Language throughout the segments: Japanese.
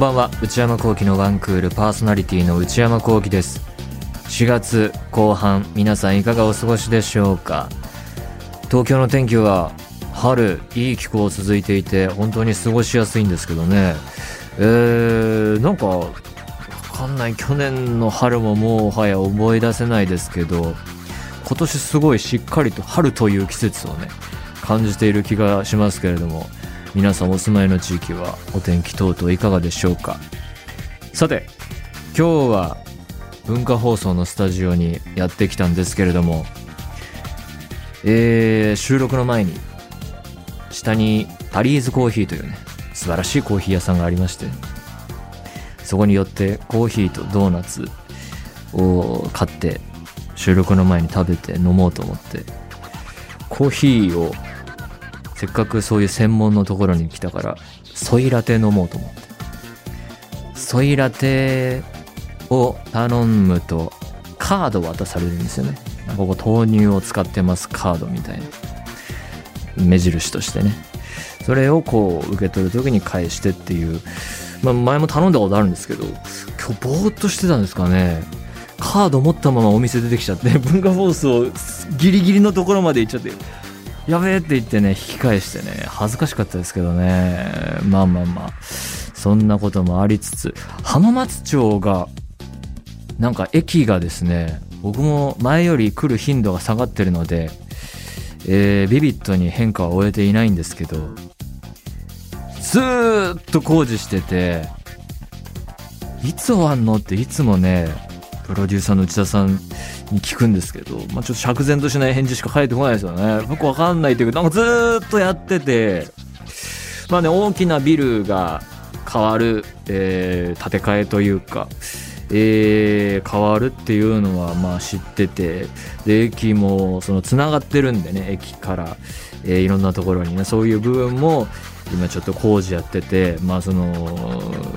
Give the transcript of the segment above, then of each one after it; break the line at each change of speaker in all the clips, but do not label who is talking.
んばんは。内山聖輝のワンクールパーソナリティの内山聖輝です。4月後半皆さんいかがお過ごしでしょうか？東京の天気は春いい気候続いていて本当に過ごしやすいんですけどね。えー、なんかわかんない。去年の春ももうはや思い出せないですけど今年すごいしっかりと春という季節をね感じている気がしますけれども。皆さんお住まいの地域はお天気等々いかがでしょうか？さて今日は文化放送のスタジオにやってきたんですけれどもえー、収録の前に下にタリーズコーヒーというね素晴らしいコーヒー屋さんがありましてそこによってコーヒーとドーナツを買って収録の前に食べて飲もうと思ってコーヒーをせっかくそういう専門のところに来たからソイラテ飲もうと思って。ソイラテを頼むとカード渡されるんですよね。ここ豆乳を使ってますカードみたいな。目印としてね。それをこう受け取る時に返してっていう、まあ、前も頼んだことあるんですけど今日ぼーっとしてたんですかね。カード持ったままお店出てきちゃって文化放送ギリギリのところまで行っちゃって。やべえって言ってね引き返してね恥ずかしかったですけどね。まあまあまあ。そんなこともありつつ浜松町がなんか駅がですね僕も前より来る頻度が下がってるので、えー、ビビットに変化は終えていないんですけどずーっと工事してていつ終わんのっていつもねプロデューサーの内田さんに聞くんですけど、まあ、ちょっと釈然としない返事しか返ってこないですよね。僕わかんないというかなんかずっとやっててまあね大きなビルが変わる、えー、建て替えというかえー、変わるっていうのはまあ知っててで駅もそのつながってるんでね駅から、えー、いろんなところにねそういう部分も今ちょっと工事やっててまあその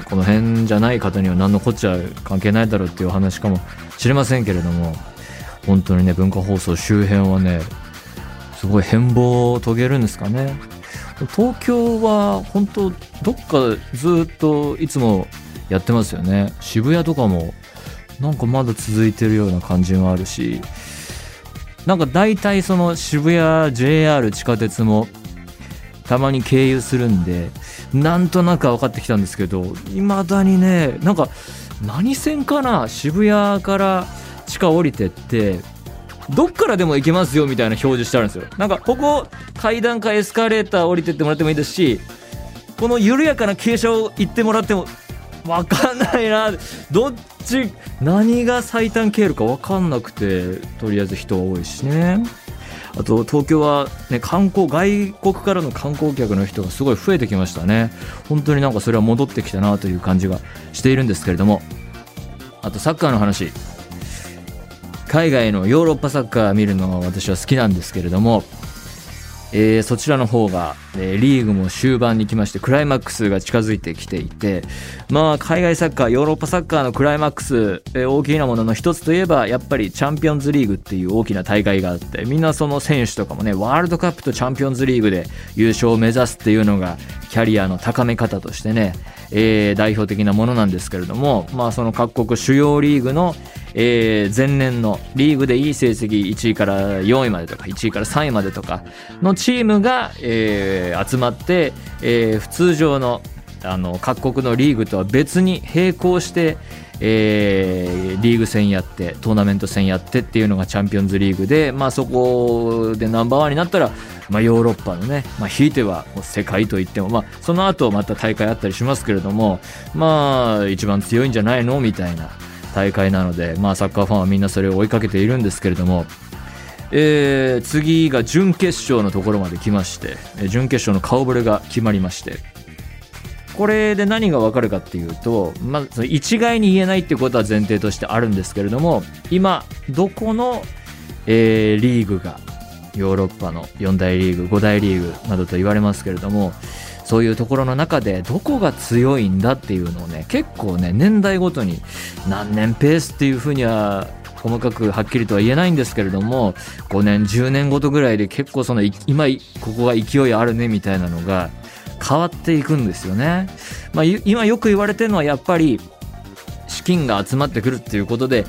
この辺じゃない方には何のこっちゃ関係ないだろうっていうお話かもしれませんけれども本当にね文化放送周辺はねすごい変貌を遂げるんですかね。東京は本当どっかずっといつもやってますよね。渋谷とかもなんかまだ続いてるような感じもあるしなんか大体その渋谷 JR 地下鉄もたまに経由するんでなんとなく分かってきたんですけどいまだにねなんか何線かな渋谷から地下降りてってどっからでも行けますよみたいな表示してあるんですよ。なんかここ階段かエスカレーター降りてってもらってもいいですしこの緩やかな傾斜を行ってもらっても分かんないな。どっち何が最短経路か分かんなくてとりあえず人は多いしね。あと東京は、ね、観光外国からの観光客の人がすごい増えてきましたね。本当になんかそれは戻ってきたなという感じがしているんですけれども。あとサッカーの話。海外のヨーロッパサッカー見るのが私は好きなんですけれどもえー、そちらの方が、えー、リーグも終盤に来ましてクライマックスが近づいてきていてまあ海外サッカーヨーロッパサッカーのクライマックス、えー、大きなものの一つといえばやっぱりチャンピオンズリーグっていう大きな大会があってみんなその選手とかもねワールドカップとチャンピオンズリーグで優勝を目指すっていうのがキャリアの高め方としてね、えー、代表的なものなんですけれどもまあその各国主要リーグのえー、前年のリーグでいい成績1位から4位までとか1位から3位までとかのチームが、えー、集まって、えー、普通上のあの各国のリーグとは別に並行して、えー、リーグ戦やってトーナメント戦やってっていうのがチャンピオンズリーグで、まあ、そこでナンバーワンになったら、まあ、ヨーロッパのね、まあ、ひいては世界といっても、まあ、その後また大会あったりしますけれどもまあ一番強いんじゃないのみたいな。大会なので、まあ、サッカーファンはみんなそれを追いかけているんですけれども、えー、次が準決勝のところまで来まして準決勝の顔ぶれが決まりましてこれで何が分かるかっていうと、まあ、一概に言えないっていうことは前提としてあるんですけれども今どこの、えー、リーグがヨーロッパの4大リーグ5大リーグなどと言われますけれどもそういうところの中でどこが強いんだっていうのをね結構ね年代ごとに何年ペースっていうふうには細かくはっきりとは言えないんですけれども5年10年ごとぐらいで結構その今ここが勢いあるねみたいなのが変わっていくんですよね。まあ、今よく言われてるのはやっぱり資金が集まってくるっていうことで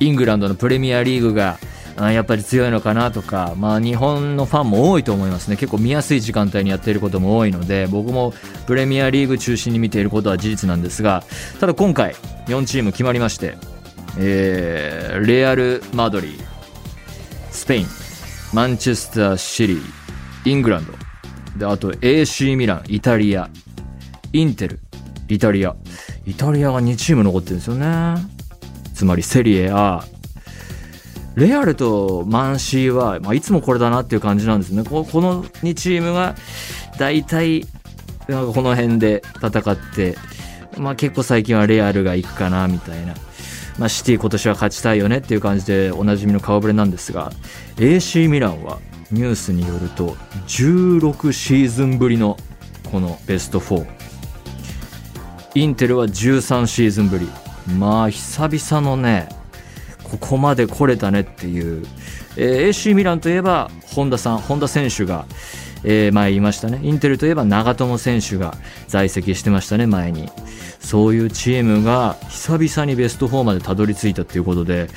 イングランドのプレミアリーグがやっぱり強いのかなとか、まあ、日本のファンも多いと思いますね。結構見やすい時間帯にやっていることも多いので僕もプレミアリーグ中心に見ていることは事実なんですがただ今回4チーム決まりまして、えー、レアル・マドリースペインマンチェスター・シリーイングランドであと AC ミランイタリアインテルイタリア。イタリアが2チーム残ってるんですよね。つまりセリエ A レアルとマンシーは、まあ、いつもこれだなっていう感じなんですね。この2チームが大体なんかこの辺で戦って、まあ、結構最近はレアルが行くかなみたいな。まあ、シティ今年は勝ちたいよねっていう感じでおなじみの顔ぶれなんですが AC ミランはニュースによると16シーズンぶりのこのベスト4インテルは13シーズンぶりまあ久々のねここまで来れたねっていう、えー、AC ミランといえば本田さん本田選手が、えー、前言いましたね。インテルといえば長友選手が在籍してましたね前に。そういうチームが久々にベスト4までたどり着いたっていうことで、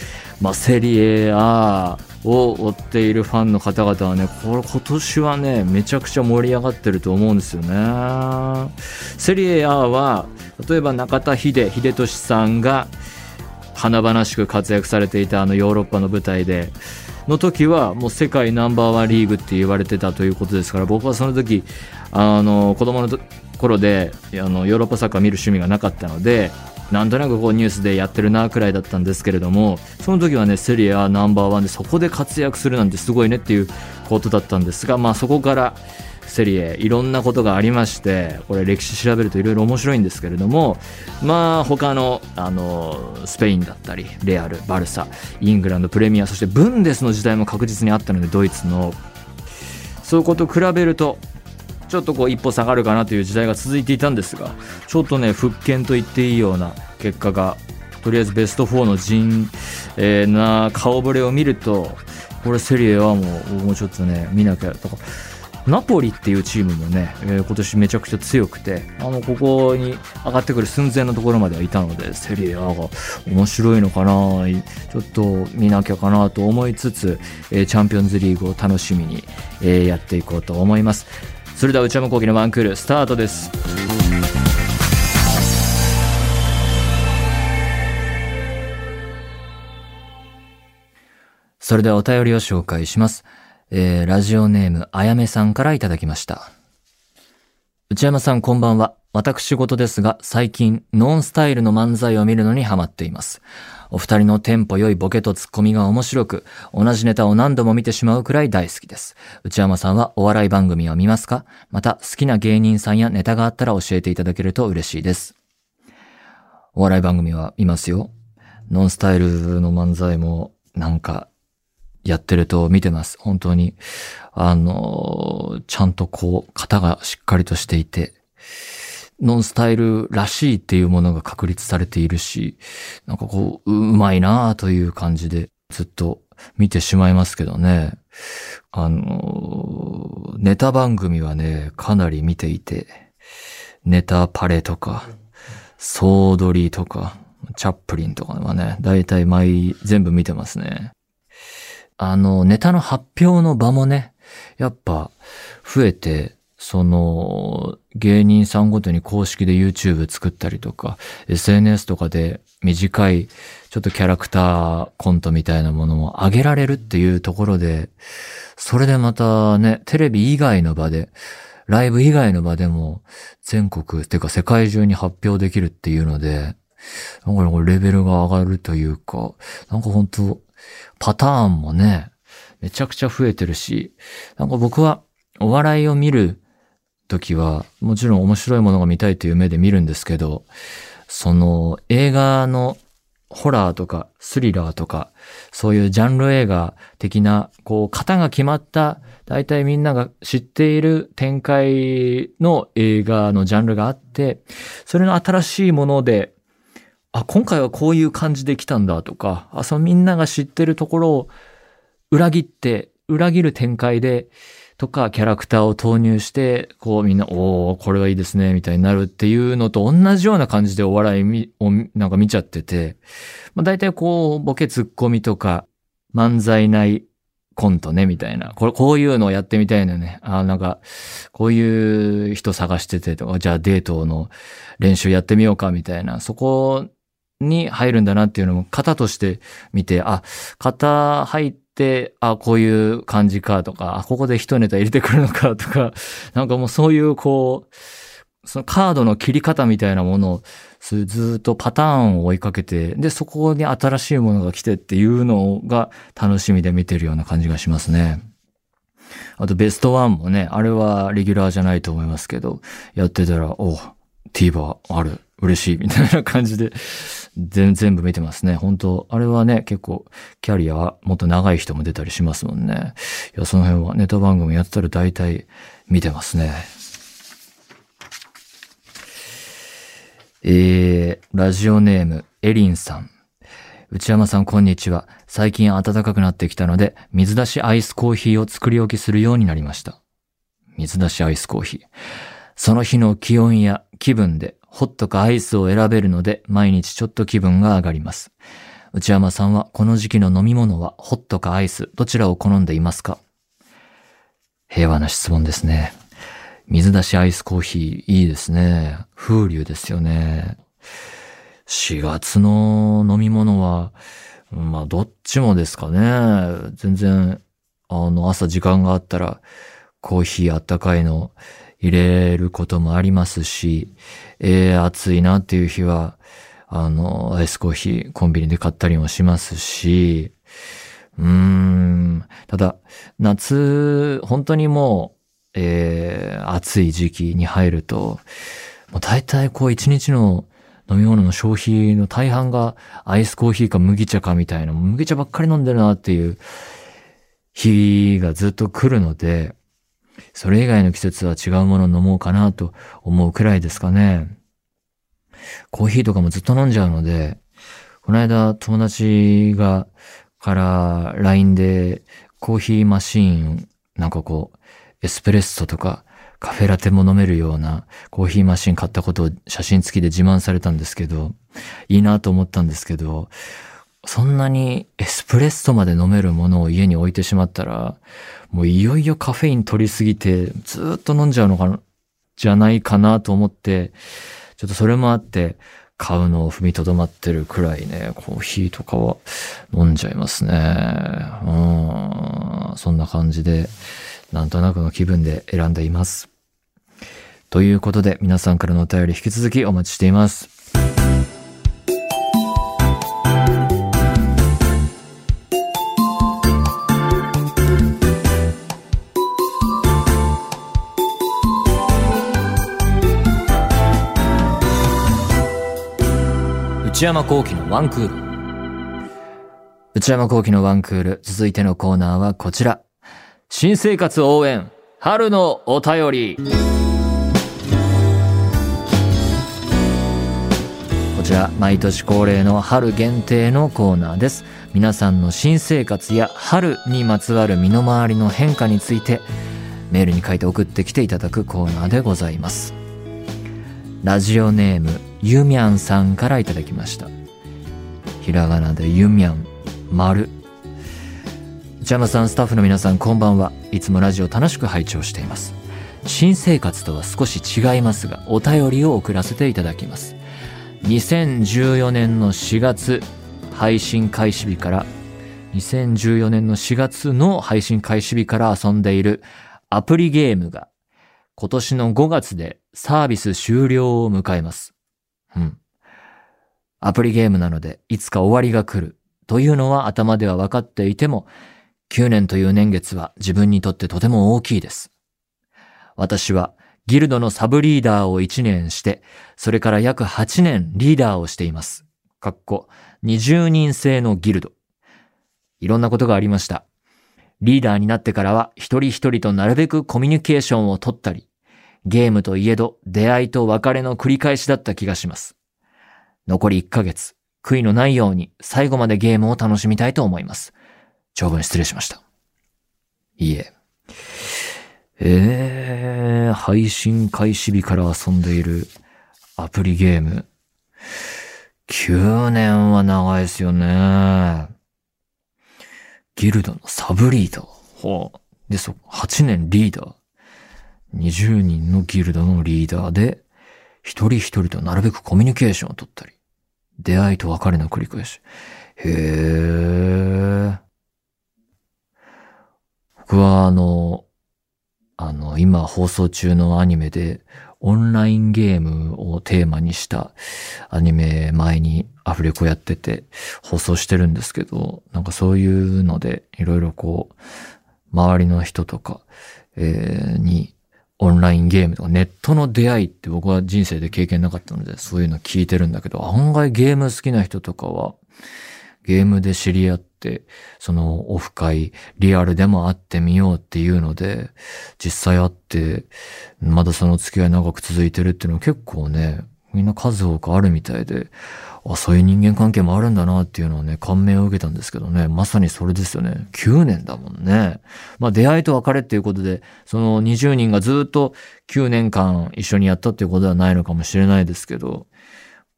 まあ、セリエ A を追っているファンの方々はねこれ今年はねめちゃくちゃ盛り上がってると思うんですよね。セリエ A は例えば中田英寿さんが華々しく活躍されていたあのヨーロッパの舞台での時はもう世界ナンバーワンリーグって言われてたということですから僕はその時あの子供の頃であのヨーロッパサッカー見る趣味がなかったのでなんとなくこうニュースでやってるなくらいだったんですけれどもその時はねセリエ A ナンバーワンでそこで活躍するなんてすごいねっていうことだったんですがまあそこからセリエいろんなことがありましてこれ歴史調べるといろいろ面白いんですけれどもまあ他のあのスペインだったりレアルバルサイングランドプレミアそしてブンデスの時代も確実にあったのでドイツの。そういうこと比べるとちょっとこう一歩下がるかなという時代が続いていたんですがちょっとね復権と言っていいような結果がとりあえずベスト4の陣、えー、な顔ぶれを見るとこれセリエ A はもうもうちょっとね見なきゃとかナポリっていうチームもね、えー、今年めちゃくちゃ強くて、あの、ここに上がってくる寸前のところまではいたので、セリエ A が面白いのかなちょっと見なきゃかなと思いつつ、えー、チャンピオンズリーグを楽しみに、えー、やっていこうと思います。それでは内山昂輝のワンクールスタートです。それではお便りを紹介します。えー、ラジオネーム、あやめさんからいただきました。内山さんこんばんは。私事ですが、最近、ノンスタイルの漫才を見るのにハマっています。お二人のテンポ良いボケとツッコミが面白く、同じネタを何度も見てしまうくらい大好きです。内山さんはお笑い番組は見ますか？また、好きな芸人さんやネタがあったら教えていただけると嬉しいです。お笑い番組は見ますよ。ノンスタイルの漫才も、なんか、やってると見てます。本当に。あの、ちゃんとこう、型がしっかりとしていて、ノンスタイルらしいっていうものが確立されているし、なんかこう、うまいなあという感じでずっと見てしまいますけどね。あの、ネタ番組はね、かなり見ていて、ネタパレとか、ソードリーとか、チャップリンとかはね、だいたい毎、全部見てますね。あの、ネタの発表の場もね、やっぱ増えて、その、芸人さんごとに公式で YouTube 作ったりとか、SNS とかで短い、ちょっとキャラクターコントみたいなものも上げられるっていうところで、それでまたね、テレビ以外の場で、ライブ以外の場でも全国、てか世界中に発表できるっていうので、なんかレベルが上がるというか、なんか本当パターンもね、めちゃくちゃ増えてるし、なんか僕はお笑いを見るときは、もちろん面白いものが見たいという目で見るんですけど、その映画のホラーとかスリラーとか、そういうジャンル映画的な、こう、型が決まった、大体みんなが知っている展開の映画のジャンルがあって、それの新しいものであ、今回はこういう感じで来たんだとか、あ、そのみんなが知ってるところを裏切って、裏切る展開で、とかキャラクターを投入して、こうみんな、おー、これはいいですね、みたいになるっていうのと同じような感じでお笑いをなんか見ちゃってて、まあ大体こう、ボケツッコミとか、漫才内コントね、みたいな。これ、こういうのをやってみたいのね。あーなんか、こういう人探しててとか、じゃあデートの練習やってみようか、みたいな。そこに入るんだなっていうのも型として見て、あ、型入って、あ、こういう感じかとか、あ、ここで一ネタ入れてくるのかとか、なんかもうそういうこう、そのカードの切り方みたいなものをずっとパターンを追いかけて、で、そこに新しいものが来てっていうのが楽しみで見てるような感じがしますね。あとベストワンもね、あれはレギュラーじゃないと思いますけど、やってたら、お TVer ある、嬉しい、みたいな感じで、全部見てますね。本当あれはね、結構、キャリアはもっと長い人も出たりしますもんね。いや、その辺はネタ番組やってたら大体見てますね。えー、ラジオネーム、エリンさん。内山さん、こんにちは。最近暖かくなってきたので、水出しアイスコーヒーを作り置きするようになりました。水出しアイスコーヒー。その日の気温や気分で、ホットかアイスを選べるので、毎日ちょっと気分が上がります。内山さんは、この時期の飲み物は、ホットかアイス、どちらを好んでいますか？平和な質問ですね。水出しアイスコーヒー、いいですね。風流ですよね。4月の飲み物は、まあ、どっちもですかね。全然、あの、朝時間があったら、コーヒーあったかいの入れることもありますし、えー、暑いなっていう日は、あの、アイスコーヒーコンビニで買ったりもしますし、うーん、ただ、夏、本当にもう、えー、暑い時期に入ると、もう大体こう一日の飲み物の消費の大半がアイスコーヒーか麦茶かみたいな、麦茶ばっかり飲んでるなっていう日がずっと来るので、それ以外の季節は違うものを飲もうかなと思うくらいですかね。コーヒーとかもずっと飲んじゃうので、この間友達が、から LINE でコーヒーマシーン、なんかこう、エスプレッソとかカフェラテも飲めるようなコーヒーマシーン買ったことを写真付きで自慢されたんですけど、いいなと思ったんですけど、そんなにエスプレッソまで飲めるものを家に置いてしまったら、もういよいよカフェイン取りすぎてずっと飲んじゃうのかな、じゃないかなと思って、ちょっとそれもあって、買うのを踏みとどまってるくらいね、コーヒーとかは飲んじゃいますね。うん、そんな感じで、なんとなくの気分で選んでいます。ということで、皆さんからのお便り引き続きお待ちしています。内山幸喜のワンクール。内山幸喜のワンクール。続いてのコーナーはこちら。新生活応援、春のお便り。こちら、毎年恒例の春限定のコーナーです。皆さんの新生活や春にまつわる身の回りの変化について、メールに書いて送ってきていただくコーナーでございます。ラジオネーム、ゆみゃんさんからいただきました。ひらがなでゆみゃん、丸。内山さん、スタッフの皆さん、こんばんは。いつもラジオ楽しく拝聴しています。新生活とは少し違いますが、お便りを送らせていただきます。2014年の4月、配信開始日から、2014年の4月の配信開始日から遊んでいるアプリゲームが、今年の5月でサービス終了を迎えます。うん。アプリゲームなので、いつか終わりが来る。というのは頭では分かっていても、9年という年月は自分にとってとても大きいです。私はギルドのサブリーダーを1年して、それから約8年リーダーをしています。かっこ、20人制のギルド。いろんなことがありました。リーダーになってからは一人一人となるべくコミュニケーションを取ったり、ゲームといえど出会いと別れの繰り返しだった気がします。残り1ヶ月、悔いのないように最後までゲームを楽しみたいと思います。長文失礼しました。いいえ。えー、配信開始日から遊んでいるアプリゲーム。9年は長いですよね。ギルドのサブリーダー。ほう。で、そ、8年リーダー。20人のギルドのリーダーで、一人一人となるべくコミュニケーションを取ったり、出会いと別れの繰り返し。へー。僕はあの、あの、今放送中のアニメで、オンラインゲームをテーマにしたアニメ前にアフレコやってて放送してるんですけど、なんかそういうのでいろいろこう、周りの人とか、えー、にオンラインゲームとかネットの出会いって僕は人生で経験なかったのでそういうの聞いてるんだけど、案外ゲーム好きな人とかはゲームで知り合って、そのオフ会、リアルでも会ってみようっていうので、実際会って、まだその付き合い長く続いてるっていうのは結構ね、みんな数多くあるみたいで、あ、そういう人間関係もあるんだなっていうのはね、感銘を受けたんですけどね、まさにそれですよね。9年だもんね。まあ出会いと別れっていうことで、その20人がずっと9年間一緒にやったっていうことではないのかもしれないですけど、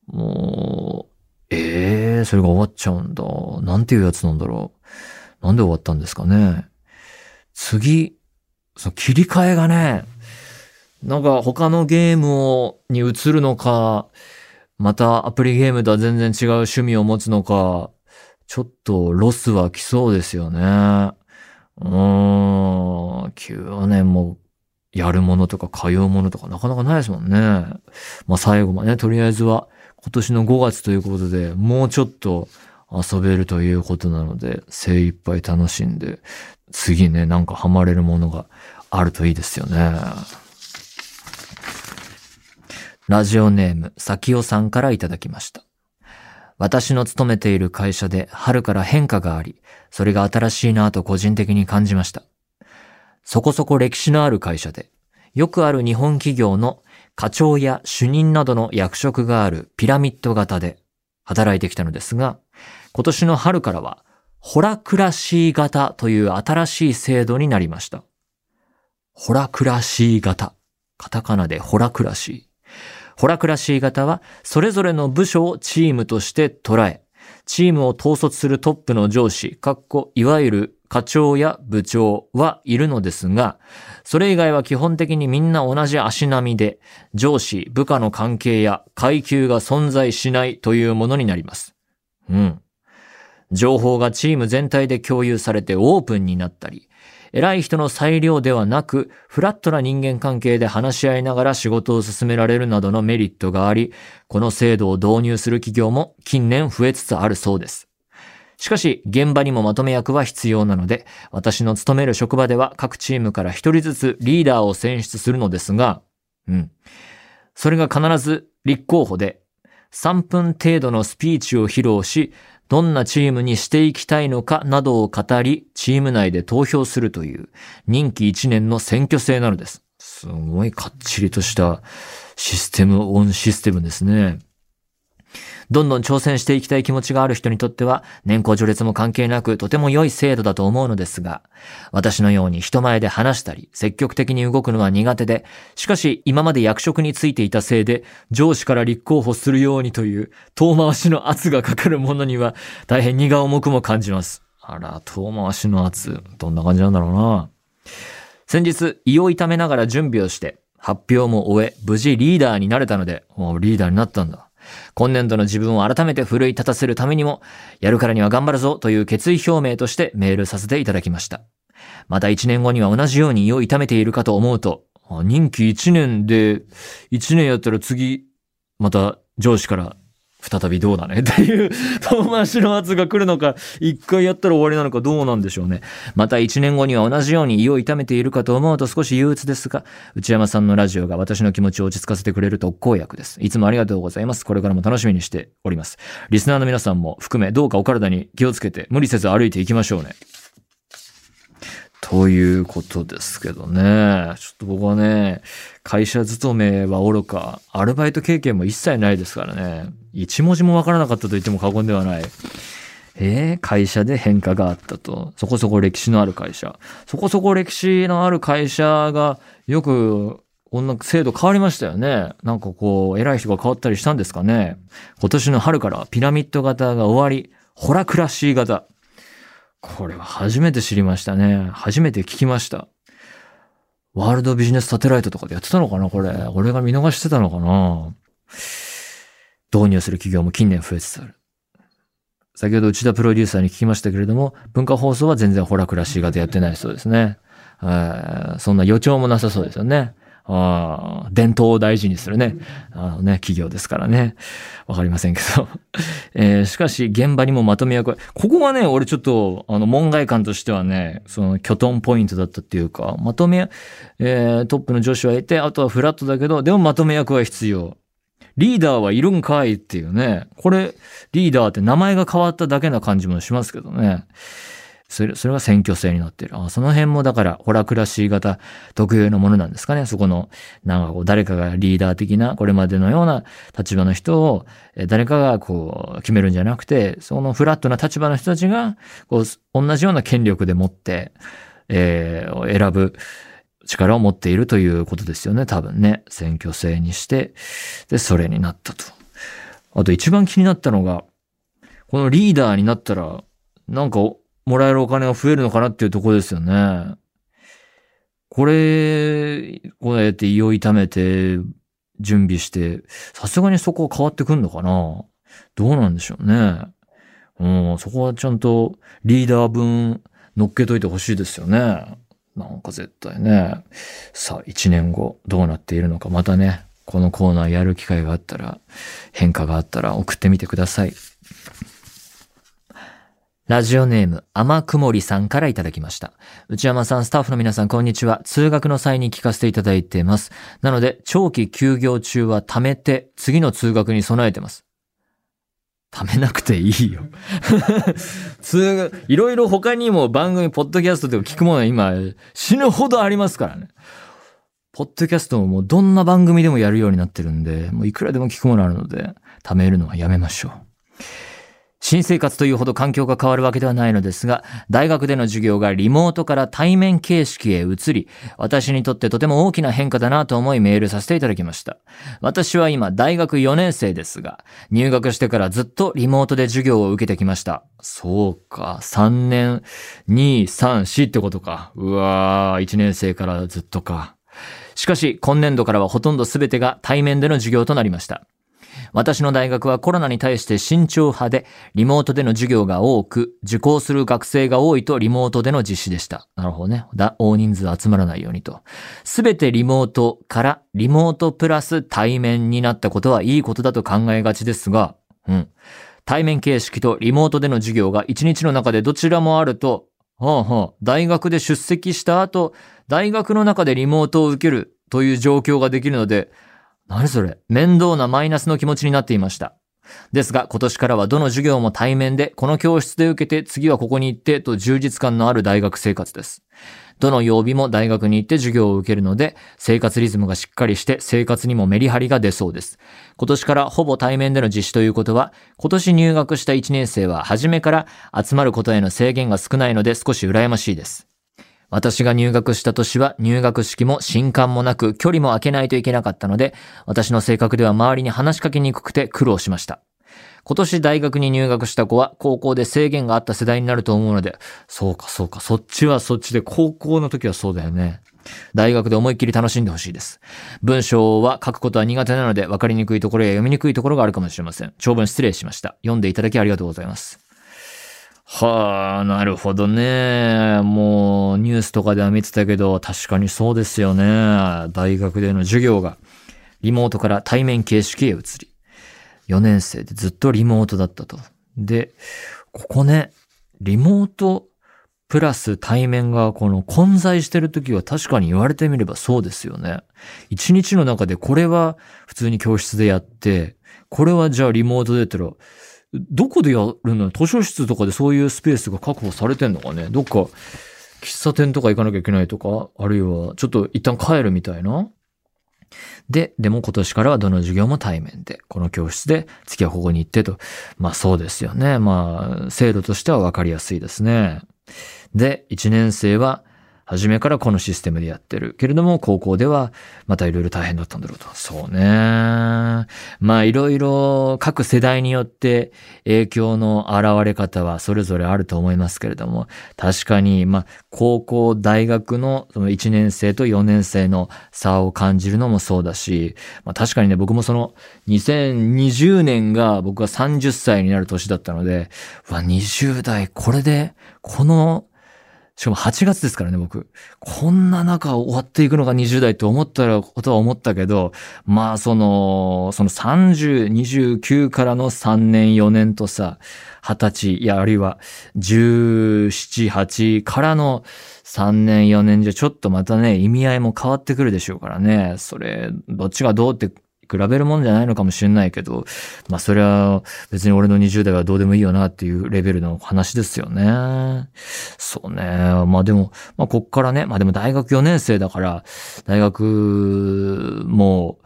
もう、ええー、それが終わっちゃうんだ。なんていうやつなんだろう。なんで終わったんですかね。次、その切り替えがね、なんか他のゲームをに移るのか、またアプリゲームとは全然違う趣味を持つのか、ちょっとロスは来そうですよね。うーん、9年もやるものとか通うものとかなかなかないですもんね。まあ最後まで、とりあえずは今年の5月ということで、もうちょっと遊べるということなので、精一杯楽しんで、次ね、なんかハマれるものがあるといいですよね。ラジオネーム、さきおさんからいただきました。私の勤めている会社で春から変化があり、それが新しいなぁと個人的に感じました。そこそこ歴史のある会社で、よくある日本企業の課長や主任などの役職があるピラミッド型で働いてきたのですが、今年の春からは、ホラクラシー型という新しい制度になりました。ホラクラシー型。カタカナでホラクラシー。ホラクラシー型は、それぞれの部署をチームとして捉え、チームを統率するトップの上司、かっこ、いわゆる課長や部長はいるのですが、それ以外は基本的にみんな同じ足並みで、上司、部下の関係や階級が存在しないというものになります。うん。情報がチーム全体で共有されてオープンになったり、偉い人の裁量ではなく、フラットな人間関係で話し合いながら仕事を進められるなどのメリットがあり、この制度を導入する企業も近年増えつつあるそうです。しかし、現場にもまとめ役は必要なので、私の勤める職場では各チームから一人ずつリーダーを選出するのですが、うん。それが必ず立候補で、3分程度のスピーチを披露し、どんなチームにしていきたいのかなどを語り、チーム内で投票するという任期1年の選挙制なのです。すごいかっちりとしたシステムオンシステムですね。どんどん挑戦していきたい気持ちがある人にとっては、年功序列も関係なくとても良い制度だと思うのですが、私のように人前で話したり、積極的に動くのは苦手で、しかし今まで役職についていたせいで、上司から立候補するようにという遠回しの圧がかかるものには、大変荷が重くも感じます。あら、遠回しの圧、どんな感じなんだろうな。先日、胃を痛めながら準備をして、発表も終え、無事リーダーになれたので、もうリーダーになったんだ。今年度の自分を改めて奮い立たせるためにも、やるからには頑張るぞという決意表明としてメールさせていただきました。また1年後には同じように胃を痛めているかと思うと、任期1年で、1年やったら次、また上司から再びどうだねっていう遠回しの圧が来るのか、一回やったら終わりなのかどうなんでしょうね。また一年後には同じように胃を痛めているかと思うと少し憂鬱ですが、内山さんのラジオが私の気持ちを落ち着かせてくれる特効薬です。いつもありがとうございます。これからも楽しみにしております。リスナーの皆さんも含めどうかお体に気をつけて無理せず歩いていきましょうね。ということですけどね。ちょっと僕はね、会社勤めはおろか、アルバイト経験も一切ないですからね。一文字もわからなかったと言っても過言ではない。えー、会社で変化があったと。そこそこ歴史のある会社。そこそこ歴史のある会社がよく、こんな制度変わりましたよね。なんかこう、偉い人が変わったりしたんですかね。今年の春からピラミッド型が終わり、ホラクラシー型。これは初めて知りましたね。初めて聞きました。ワールドビジネスサテライトとかでやってたのかなこれ。俺が見逃してたのかな導入する企業も近年増えつつある。先ほど内田プロデューサーに聞きましたけれども、文化放送は全然ホラクラシー型やってないそうですね。そんな予兆もなさそうですよね。あ伝統を大事にするね、あのね、企業ですからね。わかりませんけど。えー、しかし、現場にもまとめ役は、ここがね、俺ちょっと、あの、門外観としてはね、その、拠トンポイントだったっていうか、まとめ、えー、トップの女子はいて、あとはフラットだけど、でもまとめ役は必要。リーダーはいるんかいっていうね。これ、リーダーって名前が変わっただけな感じもしますけどね。それ、それが選挙制になっている。あその辺もだから、ホラクラシー型特有のものなんですかね。そこの、なんかこう、誰かがリーダー的な、これまでのような立場の人を、誰かがこう、決めるんじゃなくて、そのフラットな立場の人たちが、こう、同じような権力でもって、えー、選ぶ力を持っているということですよね。多分ね。選挙制にして、で、それになったと。あと一番気になったのが、このリーダーになったら、なんかもらえるお金が増えるのかなっていうとこですよね。これ、こうやって胃を痛めて、準備して、さすがにそこは変わってくんのかな？どうなんでしょうね。うん、そこはちゃんとリーダー分乗っけといてほしいですよね。なんか絶対ね。さあ、一年後どうなっているのか、またね、このコーナーやる機会があったら、変化があったら送ってみてください。ラジオネーム、甘くもりさんからいただきました。内山さん、スタッフの皆さん、こんにちは。通学の際に聞かせていただいています。なので、長期休業中は貯めて、次の通学に備えてます。貯めなくていいよ 通学、いろいろ他にも番組、ポッドキャストでも聞くものは今、死ぬほどありますからね。ポッドキャストももうどんな番組でもやるようになってるんで、もういくらでも聞くものあるので、貯めるのはやめましょう。新生活というほど環境が変わるわけではないのですが、大学での授業がリモートから対面形式へ移り、私にとってとても大きな変化だなと思いメールさせていただきました。私は今大学4年生ですが、入学してからずっとリモートで授業を受けてきました。そうか、3年、2、3、4ってことか。うわー、1年生からずっとか。しかし、今年度からはほとんど全てが対面での授業となりました。私の大学はコロナに対して慎重派で、リモートでの授業が多く、受講する学生が多いとリモートでの実施でした。なるほどね。大人数集まらないようにと。すべてリモートからリモートプラス対面になったことはいいことだと考えがちですが、うん。対面形式とリモートでの授業が一日の中でどちらもあると、はあはあ、大学で出席した後、大学の中でリモートを受けるという状況ができるので、何それ？面倒なマイナスの気持ちになっていました。ですが、今年からはどの授業も対面で、この教室で受けて、次はここに行ってと充実感のある大学生活です。どの曜日も大学に行って授業を受けるので、生活リズムがしっかりして生活にもメリハリが出そうです。今年からほぼ対面での実施ということは、今年入学した1年生は初めから集まることへの制限が少ないので少し羨ましいです。私が入学した年は入学式も新刊もなく距離も空けないといけなかったので、私の性格では周りに話しかけにくくて苦労しました。今年大学に入学した子は高校で制限があった世代になると思うので、そうかそうか、そっちはそっちで高校の時はそうだよね。大学で思いっきり楽しんでほしいです。文章は書くことは苦手なので分かりにくいところや読みにくいところがあるかもしれません。長文失礼しました。読んでいただきありがとうございます。はあ、なるほどね。もう、ニュースとかでは見てたけど、確かにそうですよね。大学での授業が、リモートから対面形式へ移り、4年生でずっとリモートだったと。で、ここね、リモートプラス対面がこの混在してる時は確かに言われてみればそうですよね。一日の中でこれは普通に教室でやって、これはじゃあリモートでやったら、どこでやるの図書室とかでそういうスペースが確保されてんのかね？どっか喫茶店とか行かなきゃいけないとか、あるいはちょっと一旦帰るみたいな？で、でも今年からはどの授業も対面で、この教室で次はここに行ってと。まあそうですよね。まあ、制度としてはわかりやすいですね。で、1年生は初めからこのシステムでやってる。けれども、高校ではまたいろいろ大変だったんだろうと。そうね。まあ、いろいろ各世代によって影響の現れ方はそれぞれあると思いますけれども、確かに、まあ、高校、大学のその1年生と4年生の差を感じるのもそうだし、まあ、確かにね、僕もその2020年が僕が30歳になる年だったので、うわ、20代、これで、このしかも8月ですからね、僕。こんな中終わっていくのが20代と思ったら、ことは思ったけど、まあ、その、その30、29からの3年、4年とさ、20歳、いや、あるいは17、8からの3年、4年じゃちょっとまたね、意味合いも変わってくるでしょうからね。それ、どっちがどうって比べるもんじゃないのかもしれないけど、まあそれは別に俺の20代はどうでもいいよなっていうレベルの話ですよね。そうね。まあでも、まあこっからね、まあでも大学4年生だから、大学も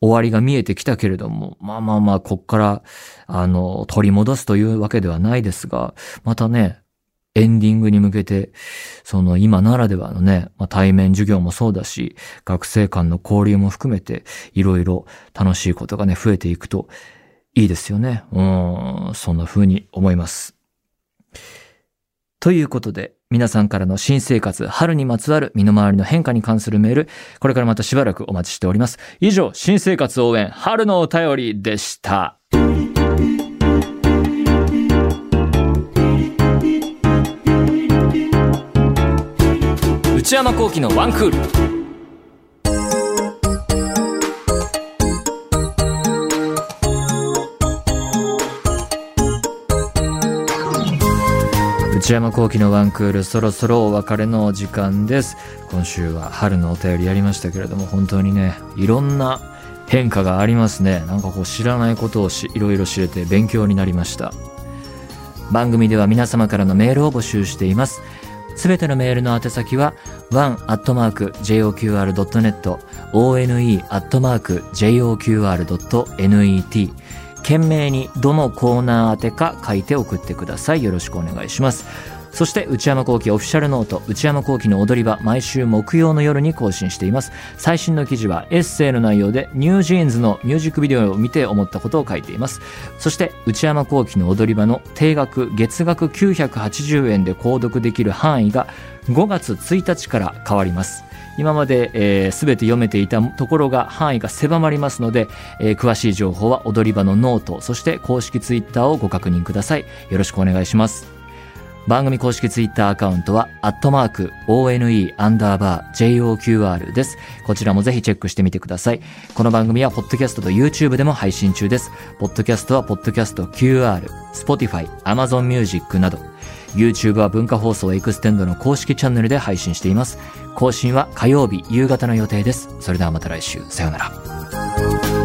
終わりが見えてきたけれども、まあまあまあこっから、あの、取り戻すというわけではないですが、またね、エンディングに向けて、その今ならではのね、まあ、対面授業もそうだし、学生間の交流も含めて、いろいろ楽しいことがね、増えていくといいですよね。うん、そんな風に思います。ということで、皆さんからの新生活、春にまつわる身の回りの変化に関するメール、これからまたしばらくお待ちしております。以上、新生活応援、春のお便りでした。内山幸輝のワンクール。内山幸輝のワンクールそろそろお別れの時間です。今週は春のお便りやりましたけれども本当にねいろんな変化がありますね。なんかこう知らないことをしいろいろ知れて勉強になりました。番組では皆様からのメールを募集しています。すべてのメールの宛先は one.joqr.net one.joqr.net 懸命にどのコーナー宛てか書いて送ってください。よろしくお願いします。そして内山幸輝オフィシャルノート内山幸輝の踊り場毎週木曜の夜に更新しています最新の記事はエッセイの内容でニュージーンズのミュージックビデオを見て思ったことを書いていますそして内山昂輝の踊り場の定額月額980円で購読できる範囲が5月1日から変わります今まで、えー、全て読めていたところが範囲が狭まりますので、えー、詳しい情報は踊り場の note、そして公式ツイッターをご確認ください。よろしくお願いします。番組公式ツイッターアカウントは、アットマーク、ONE アンダーバー JOQR です。こちらもぜひチェックしてみてください。この番組は、ポッドキャストと YouTube でも配信中です。ポッドキャストは、ポッドキャスト QR、Spotify、Amazon Music など、YouTube は文化放送エクステンドの公式チャンネルで配信しています。更新は火曜日夕方の予定です。それではまた来週。さようなら。